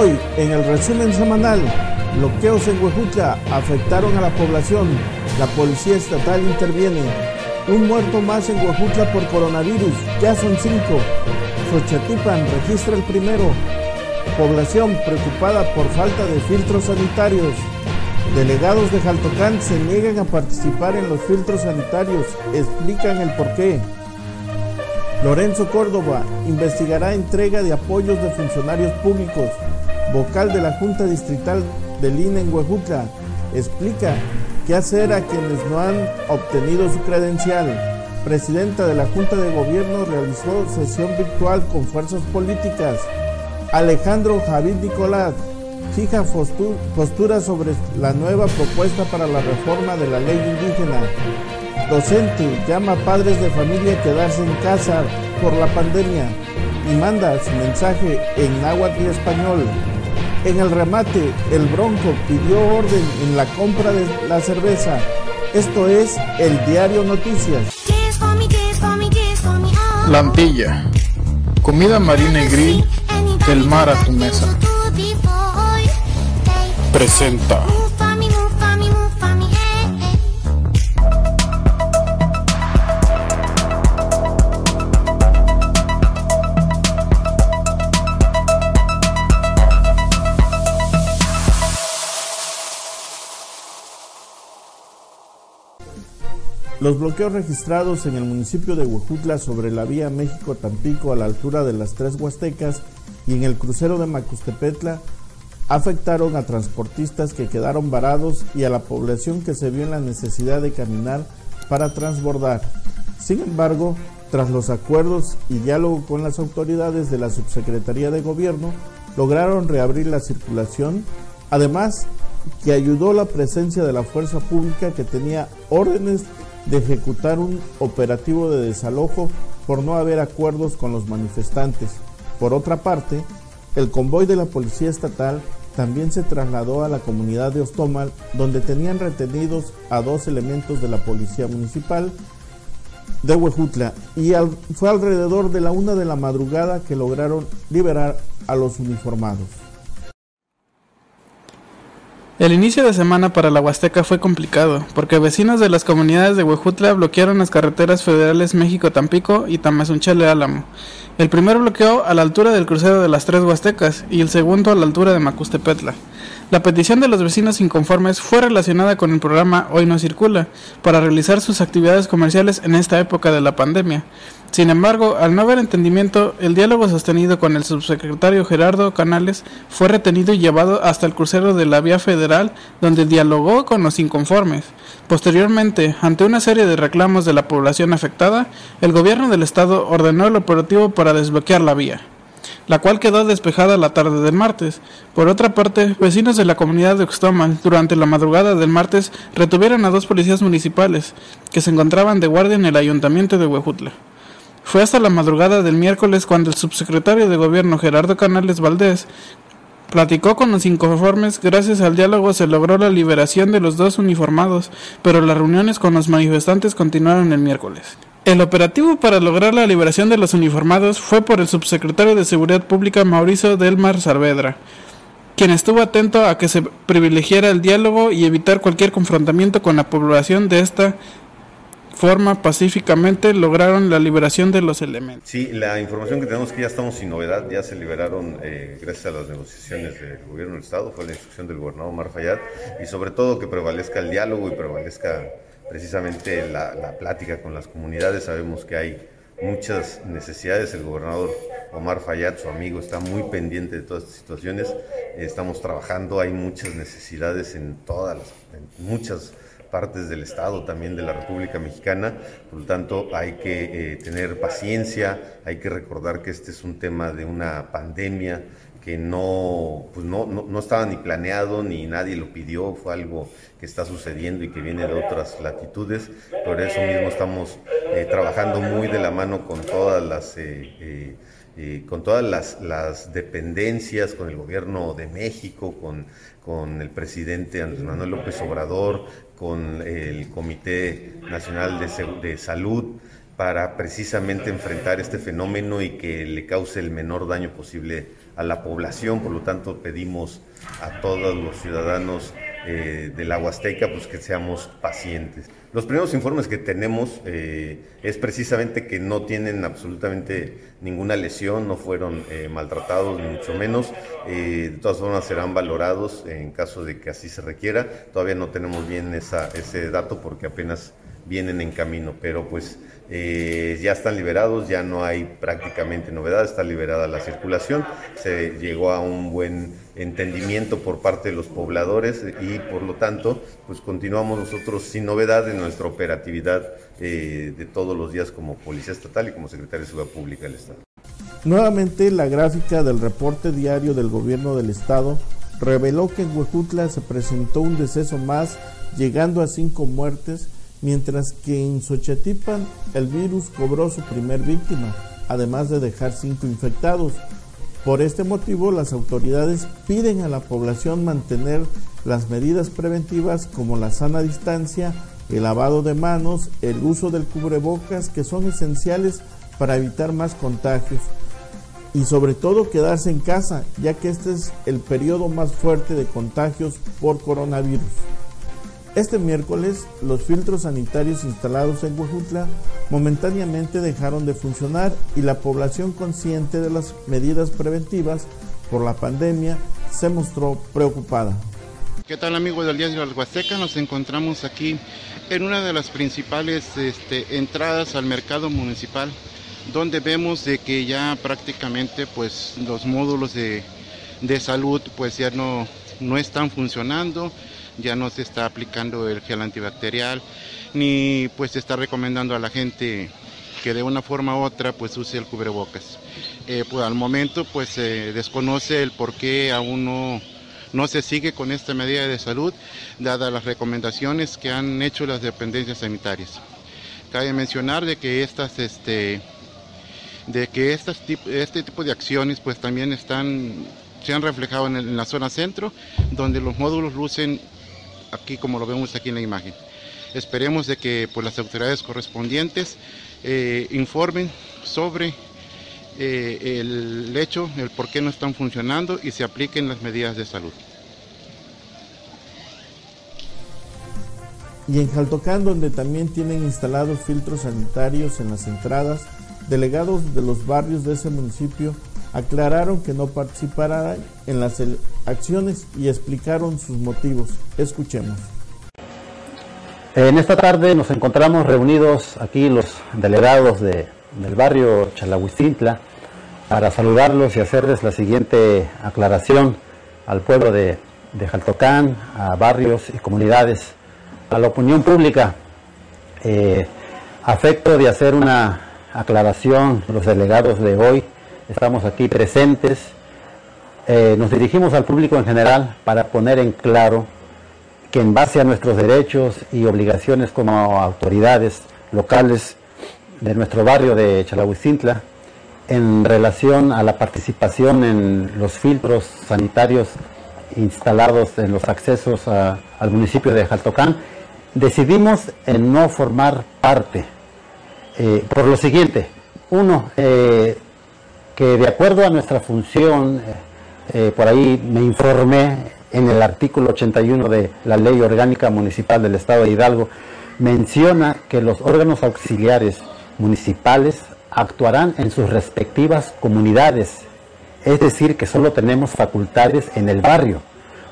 Hoy, en el resumen semanal, bloqueos en Huejutla afectaron a la población. La policía estatal interviene. Un muerto más en Huejutla por coronavirus. Ya son cinco. Xochatipan registra el primero. Población preocupada por falta de filtros sanitarios. Delegados de Jaltocán se niegan a participar en los filtros sanitarios. Explican el porqué. Lorenzo Córdoba investigará entrega de apoyos de funcionarios públicos. Vocal de la Junta Distrital del INE en Huejutla explica qué hacer a quienes no han obtenido su credencial. Presidenta de la Junta de Gobierno realizó sesión virtual con fuerzas políticas. Alejandro Javid Nicolás fija postura sobre la nueva propuesta para la reforma de la ley indígena. Docente llama a padres de familia a quedarse en casa por la pandemia y manda su mensaje en náhuatl y español. En el remate, el Bronco pidió orden en la compra de la cerveza. Esto es el Diario Noticias. Lantilla. Comida marina y grill del mar a tu mesa. Presenta. Los bloqueos registrados en el municipio de Huejutla sobre la vía México-Tampico a la altura de las Tres Huastecas y en el crucero de Macustepetla afectaron a transportistas que quedaron varados y a la población que se vio en la necesidad de caminar para transbordar. Sin embargo, tras los acuerdos y diálogo con las autoridades de la Subsecretaría de Gobierno, lograron reabrir la circulación, además que ayudó la presencia de la fuerza pública que tenía órdenes de ejecutar un operativo de desalojo por no haber acuerdos con los manifestantes. Por otra parte, el convoy de la Policía Estatal también se trasladó a la comunidad de Ostomal, donde tenían retenidos a dos elementos de la Policía Municipal de Huejutla, y fue alrededor de la una de la madrugada que lograron liberar a los uniformados. El inicio de semana para la Huasteca fue complicado, porque vecinos de las comunidades de Huejutla bloquearon las carreteras federales México-Tampico y Tamazunchale-Álamo. El primero bloqueó a la altura del crucero de las tres Huastecas y el segundo a la altura de Macustepetla. La petición de los vecinos inconformes fue relacionada con el programa Hoy no circula, para realizar sus actividades comerciales en esta época de la pandemia. Sin embargo, al no haber entendimiento, el diálogo sostenido con el subsecretario Gerardo Canales fue retenido y llevado hasta el crucero de la vía federal, donde dialogó con los inconformes. Posteriormente, ante una serie de reclamos de la población afectada, el gobierno del estado ordenó el operativo para desbloquear la vía la cual quedó despejada la tarde del martes. Por otra parte, vecinos de la comunidad de Oxtomal, durante la madrugada del martes, retuvieron a dos policías municipales que se encontraban de guardia en el ayuntamiento de Huejutla. Fue hasta la madrugada del miércoles cuando el subsecretario de Gobierno Gerardo Canales Valdés platicó con los inconformes. Gracias al diálogo se logró la liberación de los dos uniformados, pero las reuniones con los manifestantes continuaron el miércoles. El operativo para lograr la liberación de los uniformados fue por el subsecretario de Seguridad Pública Mauricio Delmar Saavedra, quien estuvo atento a que se privilegiara el diálogo y evitar cualquier confrontamiento con la población de esta forma pacíficamente lograron la liberación de los elementos. Sí, la información que tenemos que ya estamos sin novedad, ya se liberaron eh, gracias a las negociaciones del gobierno del Estado, fue la instrucción del gobernador Omar Fayad, y sobre todo que prevalezca el diálogo y prevalezca precisamente la, plática con las comunidades. Sabemos que hay muchas necesidades. El gobernador Omar Fayad, su amigo, está muy pendiente de todas estas situaciones. Estamos trabajando, hay muchas necesidades en todas las, muchas partes del Estado, también de la República Mexicana. Por lo tanto, hay que eh, tener paciencia, hay que recordar que este es un tema de una pandemia que no, pues no, no, estaba ni planeado ni nadie lo pidió, fue algo que está sucediendo y que viene de otras latitudes. Por eso mismo estamos eh, trabajando muy de la mano con todas las... Eh, con todas las, las, dependencias, con el gobierno de México, con, el presidente Andrés Manuel López Obrador, con el Comité Nacional de Salud, para precisamente enfrentar este fenómeno y que le cause el menor daño posible a la población, por lo tanto pedimos a todos los ciudadanos eh, de la pues que seamos pacientes. Los primeros informes que tenemos eh, es precisamente que no tienen absolutamente ninguna lesión, no fueron eh, maltratados, ni mucho menos. de todas formas serán valorados en caso de que así se requiera. Todavía no tenemos bien esa, ese dato porque apenas vienen en camino, pero pues eh, ya están liberados, ya no hay prácticamente novedad, está liberada la circulación, se llegó a un buen entendimiento por parte de los pobladores y por lo tanto pues continuamos nosotros sin novedad en nuestra operatividad eh, de todos los días como Policía Estatal y como Secretario de Seguridad Pública del Estado. Nuevamente la gráfica del reporte diario del gobierno del Estado reveló que en Huejutla se presentó un deceso más, llegando a cinco muertes, mientras que en Xochatipan el virus cobró su primer víctima, además de dejar cinco infectados. Por este motivo, las autoridades piden a la población mantener las medidas preventivas como la sana distancia, el lavado de manos, el uso del cubrebocas, que son esenciales para evitar más contagios, y sobre todo quedarse en casa, ya que este es el periodo más fuerte de contagios por coronavirus. Este miércoles, los filtros sanitarios instalados en Huejutla momentáneamente dejaron de funcionar y la población consciente de las medidas preventivas por la pandemia se mostró preocupada. ¿Qué tal amigos del Diario Huasteca? Nos encontramos aquí en una de las principales este, entradas al mercado municipal donde vemos de que ya prácticamente pues los módulos de, de salud pues ya no, no están funcionando ya no se está aplicando el gel antibacterial, ni pues se está recomendando a la gente que de una forma u otra pues use el cubrebocas. Eh, pues al momento pues se desconoce el por qué aún no, no se sigue con esta medida de salud, dadas las recomendaciones que han hecho las dependencias sanitarias. Cabe mencionar de que estas este, de que estas, este tipo de acciones pues también están se han reflejado en, en, la zona centro, donde los módulos lucen aquí como lo vemos aquí en la imagen. Esperemos de que pues, las autoridades correspondientes eh, informen sobre eh, el hecho, el por qué no están funcionando y se apliquen las medidas de salud. Y en Jaltocán, donde también tienen instalados filtros sanitarios en las entradas, delegados de los barrios de ese municipio aclararon que no participarán en las acciones y explicaron sus motivos. Escuchemos. En esta tarde nos encontramos reunidos aquí los delegados de, del barrio Chalahuistintla para saludarlos y hacerles la siguiente aclaración al pueblo de, de Jaltocán, a barrios y comunidades, a la opinión pública. Eh, afecto de hacer una aclaración los delegados de hoy estamos aquí presentes. Eh, nos dirigimos al público en general para poner en claro que en base a nuestros derechos y obligaciones como autoridades locales de nuestro barrio de Chalahuicintla, en relación a la participación en los filtros sanitarios instalados en los accesos al municipio de Jaltocán, decidimos en no formar parte. Eh, por lo siguiente, uno, eh, que de acuerdo a nuestra función, eh, eh, por ahí me informé en el artículo 81 de la Ley Orgánica Municipal del Estado de Hidalgo, menciona que los órganos auxiliares municipales actuarán en sus respectivas comunidades, es decir, que solo tenemos facultades en el barrio.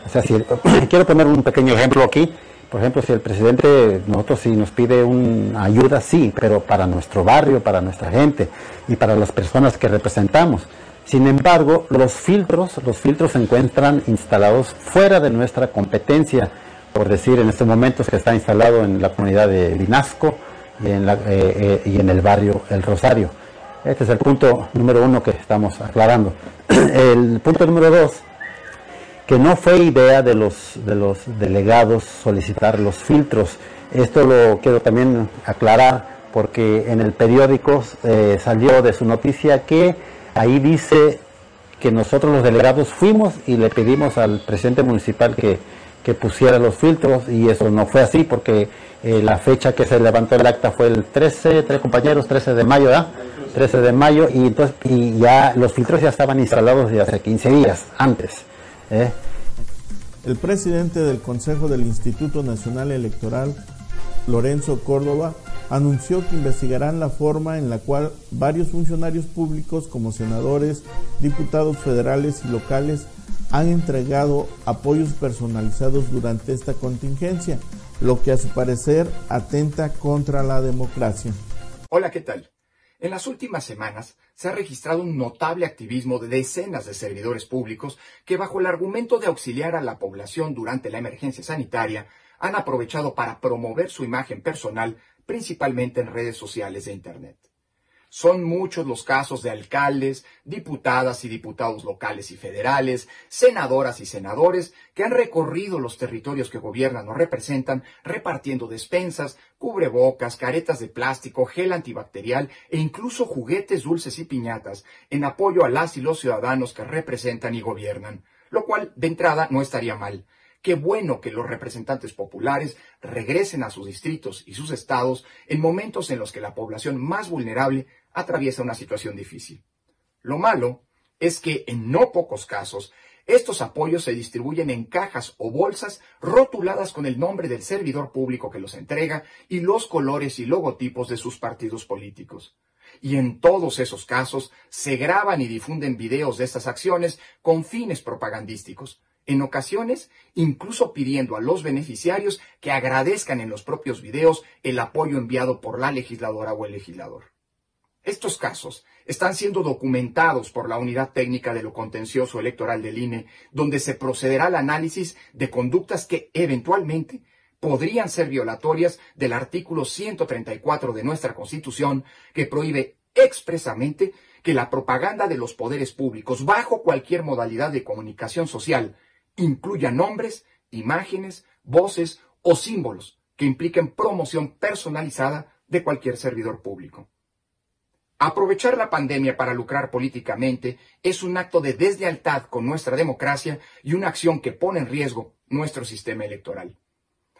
O sea, si, quiero poner un pequeño ejemplo aquí, por ejemplo, si el presidente, nosotros sí nos pide una ayuda, sí, pero para nuestro barrio, para nuestra gente y para las personas que representamos. Sin embargo, los filtros, los filtros se encuentran instalados fuera de nuestra competencia, por decir, en estos momentos que está instalado en la comunidad de Vinasco eh, eh, y en el barrio El Rosario. Este es el punto número uno que estamos aclarando. El punto número dos que no fue idea de los, de los delegados solicitar los filtros. Esto lo quiero también aclarar porque en el periódico eh, salió de su noticia que ahí dice que nosotros los delegados fuimos y le pedimos al presidente municipal que, que pusiera los filtros y eso no fue así porque eh, la fecha que se levantó el acta fue el 13, tres compañeros, 13 de mayo, ¿verdad? 13 de mayo y entonces y ya los filtros ya estaban instalados desde hace 15 días antes. ¿Eh? El presidente del Consejo del Instituto Nacional Electoral, Lorenzo Córdoba, anunció que investigarán la forma en la cual varios funcionarios públicos como senadores, diputados federales y locales han entregado apoyos personalizados durante esta contingencia, lo que a su parecer atenta contra la democracia. Hola, ¿qué tal? En las últimas semanas se ha registrado un notable activismo de decenas de servidores públicos que bajo el argumento de auxiliar a la población durante la emergencia sanitaria han aprovechado para promover su imagen personal principalmente en redes sociales e Internet. Son muchos los casos de alcaldes, diputadas y diputados locales y federales, senadoras y senadores que han recorrido los territorios que gobiernan o representan repartiendo despensas, cubrebocas, caretas de plástico, gel antibacterial e incluso juguetes dulces y piñatas en apoyo a las y los ciudadanos que representan y gobiernan, lo cual de entrada no estaría mal. Qué bueno que los representantes populares regresen a sus distritos y sus estados en momentos en los que la población más vulnerable atraviesa una situación difícil. Lo malo es que en no pocos casos estos apoyos se distribuyen en cajas o bolsas rotuladas con el nombre del servidor público que los entrega y los colores y logotipos de sus partidos políticos. Y en todos esos casos se graban y difunden videos de estas acciones con fines propagandísticos, en ocasiones incluso pidiendo a los beneficiarios que agradezcan en los propios videos el apoyo enviado por la legisladora o el legislador. Estos casos están siendo documentados por la Unidad Técnica de lo Contencioso Electoral del INE, donde se procederá al análisis de conductas que eventualmente podrían ser violatorias del artículo 134 de nuestra Constitución, que prohíbe expresamente que la propaganda de los poderes públicos, bajo cualquier modalidad de comunicación social, incluya nombres, imágenes, voces o símbolos que impliquen promoción personalizada de cualquier servidor público. Aprovechar la pandemia para lucrar políticamente es un acto de deslealtad con nuestra democracia y una acción que pone en riesgo nuestro sistema electoral.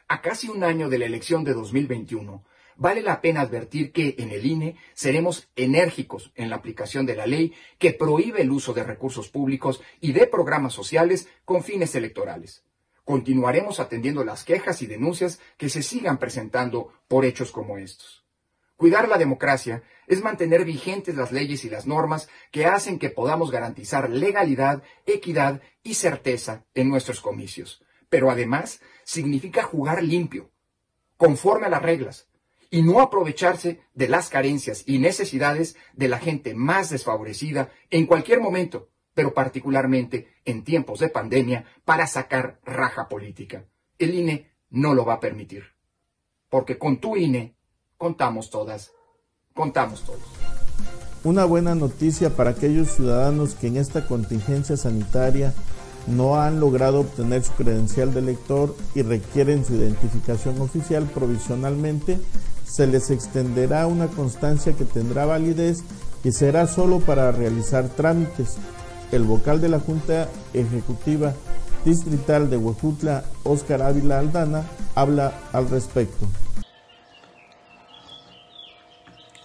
A casi un año de la elección de 2021, vale la pena advertir que en el INE seremos enérgicos en la aplicación de la ley que prohíbe el uso de recursos públicos y de programas sociales con fines electorales. Continuaremos atendiendo las quejas y denuncias que se sigan presentando por hechos como estos. Cuidar la democracia es mantener vigentes las leyes y las normas que hacen que podamos garantizar legalidad, equidad y certeza en nuestros comicios. Pero además significa jugar limpio, conforme a las reglas, y no aprovecharse de las carencias y necesidades de la gente más desfavorecida en cualquier momento, pero particularmente en tiempos de pandemia, para sacar raja política. El INE no lo va a permitir. Porque con tu INE contamos todas, contamos todos. Una buena noticia para aquellos ciudadanos que en esta contingencia sanitaria no han logrado obtener su credencial de elector y requieren su identificación oficial provisionalmente se les extenderá una constancia que tendrá validez y será solo para realizar trámites. El vocal de la Junta Ejecutiva Distrital de Huejutla, Óscar Ávila Aldana, habla al respecto.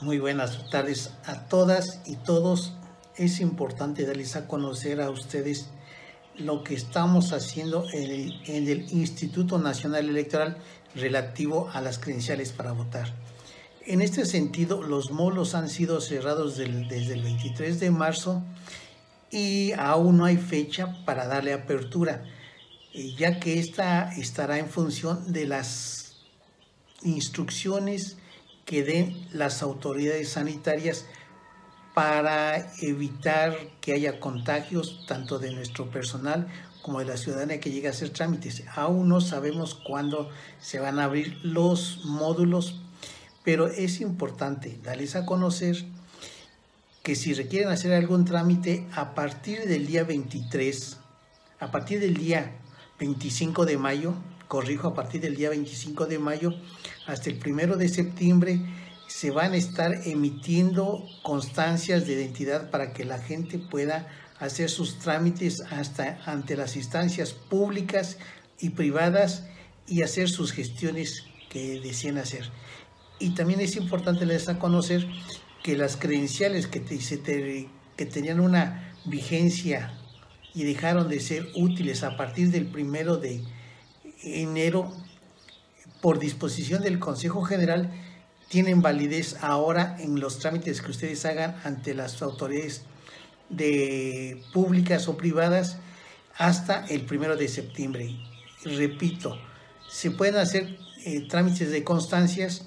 Muy buenas tardes a todas y todos. Es importante darles a conocer a ustedes lo que estamos haciendo en el, en el Instituto Nacional Electoral relativo a las credenciales para votar. En este sentido, los molos han sido cerrados desde el 23 de marzo y aún no hay fecha para darle apertura, eh, ya que esta estará en función de las instrucciones que den las autoridades sanitarias para evitar que haya contagios tanto de nuestro personal como de la ciudadanía que llegue a hacer trámites. Aún no sabemos cuándo se van a abrir los módulos, pero es importante darles a conocer que si requieren hacer algún trámite a partir del día 23, a partir del día 25 de mayo, corrijo, a partir del día 25 de mayo hasta el primero de septiembre, se van a estar emitiendo constancias de identidad para que la gente pueda hacer sus trámites hasta ante las instancias públicas y privadas y hacer sus gestiones que deseen hacer. Y también es importante les a conocer que las credenciales que, que tenían una vigencia y dejaron de ser útiles a partir del primero de enero por disposición del Consejo General tienen validez ahora en los trámites que ustedes hagan ante las autoridades de públicas o privadas hasta el primero de septiembre. Repito, se pueden hacer eh, trámites de constancias.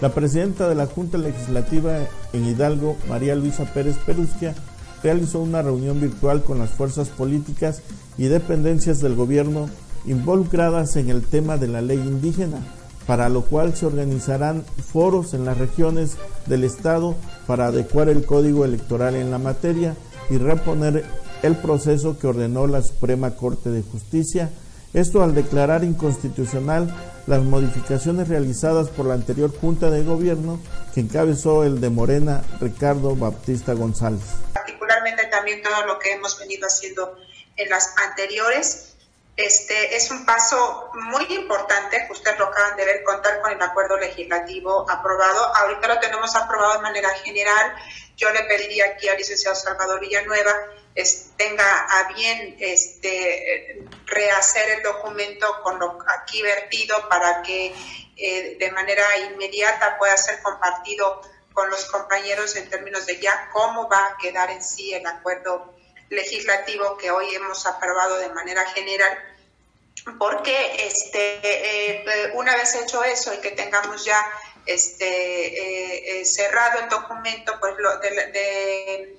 La presidenta de la Junta Legislativa en Hidalgo, María Luisa Pérez Perusquia, realizó una reunión virtual con las fuerzas políticas y dependencias del gobierno involucradas en el tema de la ley indígena, para lo cual se organizarán foros en las regiones del Estado para adecuar el código electoral en la materia y reponer el proceso que ordenó la Suprema Corte de Justicia, esto al declarar inconstitucional las modificaciones realizadas por la anterior Junta de Gobierno que encabezó el de Morena Ricardo Baptista González. Particularmente también todo lo que hemos venido haciendo en las anteriores este es un paso muy importante, ustedes lo acaban de ver, contar con el acuerdo legislativo aprobado. Ahorita lo tenemos aprobado de manera general. Yo le pediría aquí al licenciado Salvador Villanueva tenga a bien este, rehacer el documento con lo aquí vertido para que eh, de manera inmediata pueda ser compartido con los compañeros en términos de ya cómo va a quedar en sí el acuerdo legislativo que hoy hemos aprobado de manera general, porque este, eh, una vez hecho eso y que tengamos ya este, eh, eh, cerrado el documento, pues lo, de,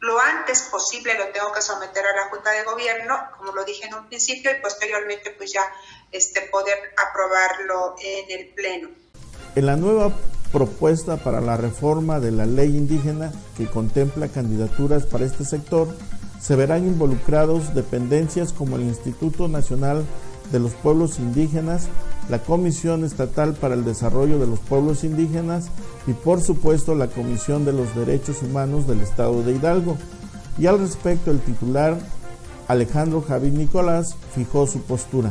lo antes posible lo tengo que someter a la Junta de Gobierno, como lo dije en un principio, y posteriormente pues ya este, poder aprobarlo en el Pleno. En la nueva propuesta para la reforma de la ley indígena que contempla candidaturas para este sector, se verán involucrados dependencias como el Instituto Nacional de los Pueblos Indígenas, la Comisión Estatal para el Desarrollo de los Pueblos Indígenas y por supuesto la Comisión de los Derechos Humanos del Estado de Hidalgo. Y al respecto el titular Alejandro Javid Nicolás fijó su postura.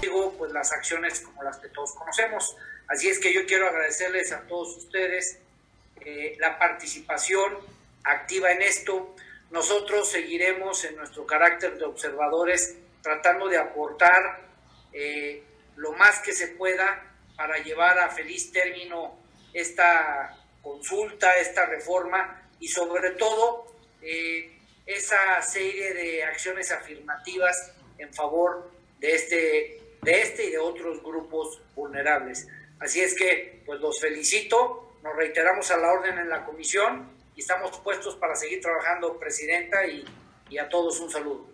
Digo, pues las acciones como las que todos conocemos, Así es que yo quiero agradecerles a todos ustedes eh, la participación activa en esto. Nosotros seguiremos en nuestro carácter de observadores tratando de aportar eh, lo más que se pueda para llevar a feliz término esta consulta, esta reforma y sobre todo eh, esa serie de acciones afirmativas en favor de este, de este y de otros grupos vulnerables. Así es que, pues los felicito, nos reiteramos a la orden en la comisión y estamos puestos para seguir trabajando, Presidenta, y, a todos un saludo.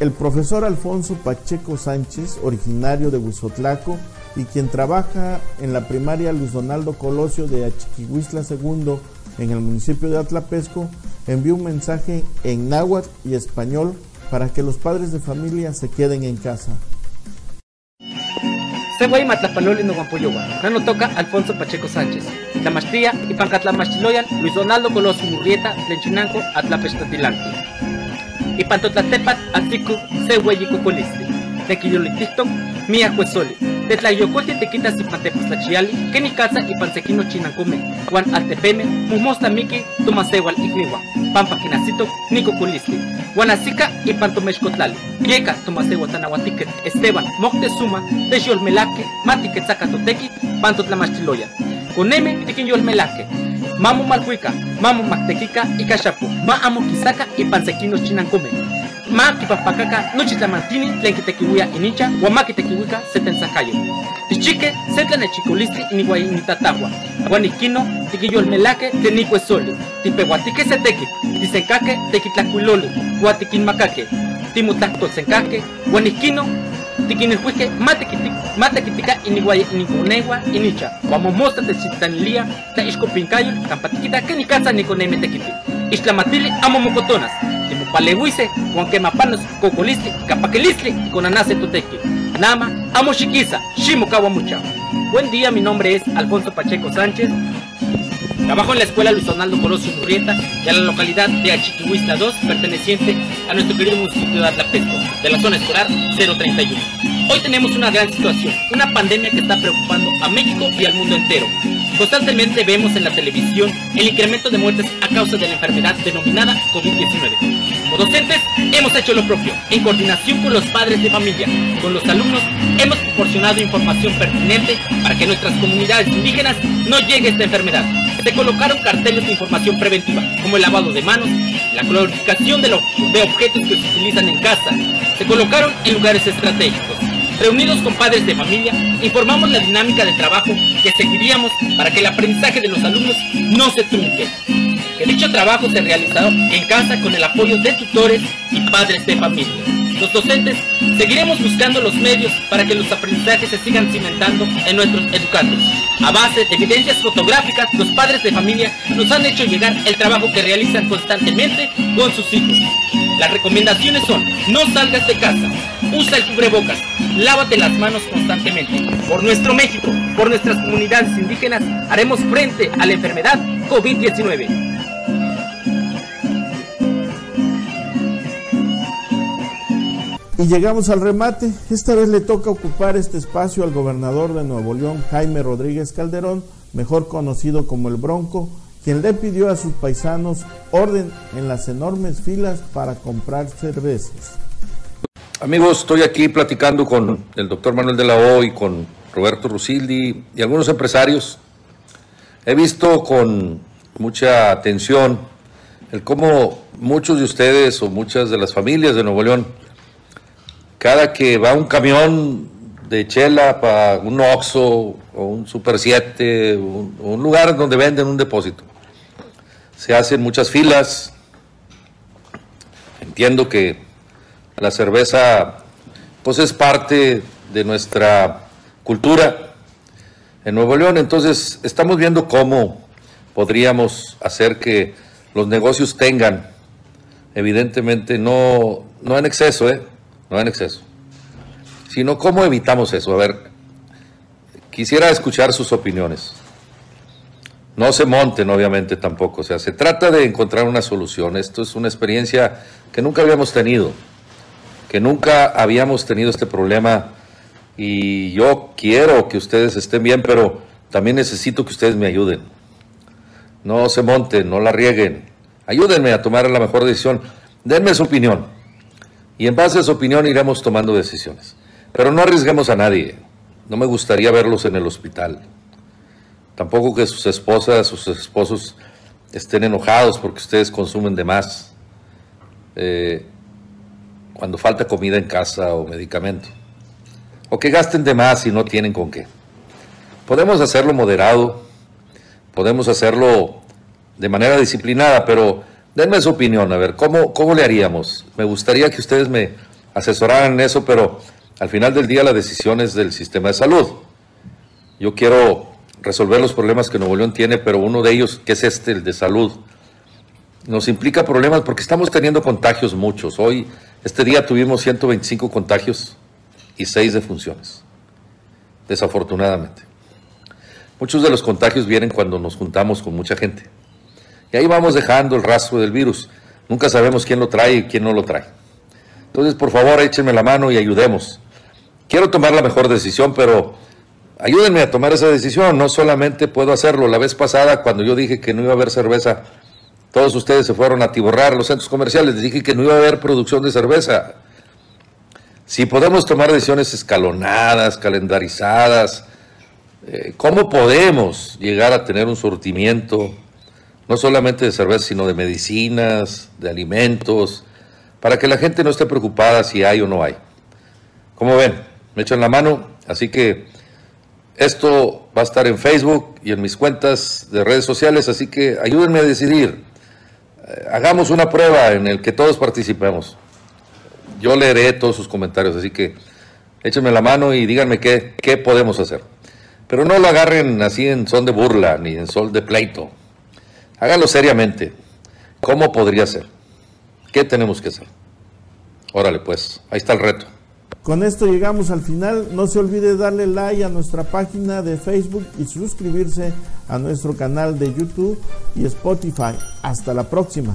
El profesor Alfonso Pacheco Sánchez, originario de Huizotlaco y quien trabaja en la primaria Luis Donaldo Colosio de Achiquihuistla II en el municipio de Atlapesco, envió un mensaje en náhuatl y español para que los padres de familia se queden en casa. Sehuay Matlapaloli no Guampoyowa, no toca Alfonso Pacheco Sánchez. La maestría y Pancatlamachtiloyan Luis Donaldo Coloso Murrieta, Lenchinanco, Atlapestatilanco. Y Pantotlatepat, Atiku, Sehuay y Cocoliste. Tequillolitistok, Mia Cuesoli. Tetlayocote te quitas y pantepas la chiali, que ni casa y pansequino chinancome. Juan Altepeme, Mumosta Miki, Tomasewal Igniwa. Pampa Kinacito, Nico Culiste. Guanacica y Pantomexcotlali. Yeca, Tomasewal Tanahuatiquet, Esteban, Moctezuma, Texiol Melaque, Matiquet Zacatoteki, Pantotlamachtiloya. Con M, Tiquinyol Melaque. Mamu Malhuica, Mamu Mactequica y Cachapu, Ma Amo Kisaka y Pansequino Chinancome ma kipapakaka nochi tlamantini tlen kitekiuia inicha uan ma kitekiuika se tensakayo. Tichike se tlen nechikolistli iniuan initatahua. Uan ihkino tikiyolmelake tlen ikuesoli. Tipeuatike se tekip, tisenkake tekitlakuiloli, uan tikinmakake. Timotlahtolsenkake, uan ihkino tikinilhuike ma tekitika iniuaya inikonewa inicha. Uan momosta techitanilia tla ixkopinkayo kampa tikitake nikatza nikoneme tekiti. Ixtlamatili amo mokotonas. Palehuise, Juan Quemapanos, Cocolistli, Capaquilistli y Conanase Tutequi. Nama, Amo Chiquiza, Shimo Mucha. Buen día, mi nombre es Alfonso Pacheco Sánchez. Trabajo en la escuela Luis Donaldo Colosio Murrieta y a la localidad de Achiquihuistla 2, perteneciente a nuestro querido municipio de Atlapesco, de la zona escolar 031. Hoy tenemos una gran situación, una pandemia que está preocupando a México y al mundo entero. Constantemente vemos en la televisión el incremento de muertes a causa de la enfermedad denominada COVID-19. Como docentes hemos hecho lo propio, en coordinación con los padres de familia, con los alumnos, hemos proporcionado información pertinente para que nuestras comunidades indígenas no llegue esta enfermedad. Se colocaron carteles de información preventiva, como el lavado de manos, la clorificación de, de objetos que se utilizan en casa. Se colocaron en lugares estratégicos. Reunidos con padres de familia, informamos la dinámica de trabajo que seguiríamos para que el aprendizaje de los alumnos no se trunque. Que dicho trabajo se realizado en casa con el apoyo de tutores y padres de familia. Los docentes seguiremos buscando los medios para que los aprendizajes se sigan cimentando en nuestros educandos. A base de evidencias fotográficas, los padres de familia nos han hecho llegar el trabajo que realizan constantemente con sus hijos. Las recomendaciones son, no salgas de casa, usa el cubrebocas, lávate las manos constantemente. Por nuestro México, por nuestras comunidades indígenas, haremos frente a la enfermedad COVID-19. Y llegamos al remate. Esta vez le toca ocupar este espacio al gobernador de Nuevo León, Jaime Rodríguez Calderón, mejor conocido como el Bronco, quien le pidió a sus paisanos orden en las enormes filas para comprar cervezas. Amigos, estoy aquí platicando con el doctor Manuel de la O y con Roberto Rusildi y algunos empresarios. He visto con mucha atención el cómo muchos de ustedes o muchas de las familias de Nuevo León cada que va un camión de chela para un Oxxo o un Super 7, un, un lugar donde venden un depósito, se hacen muchas filas. Entiendo que la cerveza pues es parte de nuestra cultura en Nuevo León, entonces estamos viendo cómo podríamos hacer que los negocios tengan, evidentemente no, no en exceso, ¿eh? no en exceso, sino cómo evitamos eso. A ver, quisiera escuchar sus opiniones. No se monten, obviamente, tampoco. O sea, se trata de encontrar una solución. Esto es una experiencia que nunca habíamos tenido, que nunca habíamos tenido este problema y yo quiero que ustedes estén bien, pero también necesito que ustedes me ayuden. No se monten, no la rieguen. Ayúdenme a tomar la mejor decisión. Denme su opinión y en base a su opinión iremos tomando decisiones. Pero no arriesguemos a nadie. No me gustaría verlos en el hospital. Tampoco que sus esposas, sus esposos estén enojados porque ustedes consumen de más. Eh, cuando falta comida en casa o medicamento. O que gasten de más y no tienen con qué. Podemos hacerlo moderado, podemos hacerlo de manera disciplinada, pero Denme su opinión, a ver, ¿cómo, ¿cómo le haríamos? Me gustaría que ustedes me asesoraran en eso, pero al final del día la decisión es del sistema de salud. Yo quiero resolver los problemas que Nuevo León tiene, pero uno de ellos, que es este, el de salud, nos implica problemas porque estamos teniendo contagios muchos. Hoy, este día tuvimos 125 contagios y 6 defunciones, desafortunadamente. Muchos de los contagios vienen cuando nos juntamos con mucha gente. Y ahí vamos dejando el rastro del virus. Nunca sabemos quién lo trae y quién no lo trae. Entonces, por favor, échenme la mano y ayudemos. Quiero tomar la mejor decisión, pero ayúdenme a tomar esa decisión. No solamente puedo hacerlo. La vez pasada, cuando yo dije que no iba a haber cerveza, todos ustedes se fueron a tiborrar los centros comerciales. Les dije que no iba a haber producción de cerveza. Si podemos tomar decisiones escalonadas, calendarizadas, eh, ¿cómo podemos llegar a tener un surtimiento no solamente de cerveza, sino de medicinas, de alimentos, para que la gente no esté preocupada si hay o no hay. Como ven, me echan la mano, así que esto va a estar en Facebook y en mis cuentas de redes sociales, así que ayúdenme a decidir. Hagamos una prueba en el que todos participemos. Yo leeré todos sus comentarios, así que échenme la mano y díganme qué, qué podemos hacer. Pero no lo agarren así en son de burla ni en sol de pleito. Hágalo seriamente. ¿Cómo podría ser? ¿Qué tenemos que hacer? Órale, pues, ahí está el reto. Con esto llegamos al final. No se olvide darle like a nuestra página de Facebook y suscribirse a nuestro canal de YouTube y Spotify. Hasta la próxima.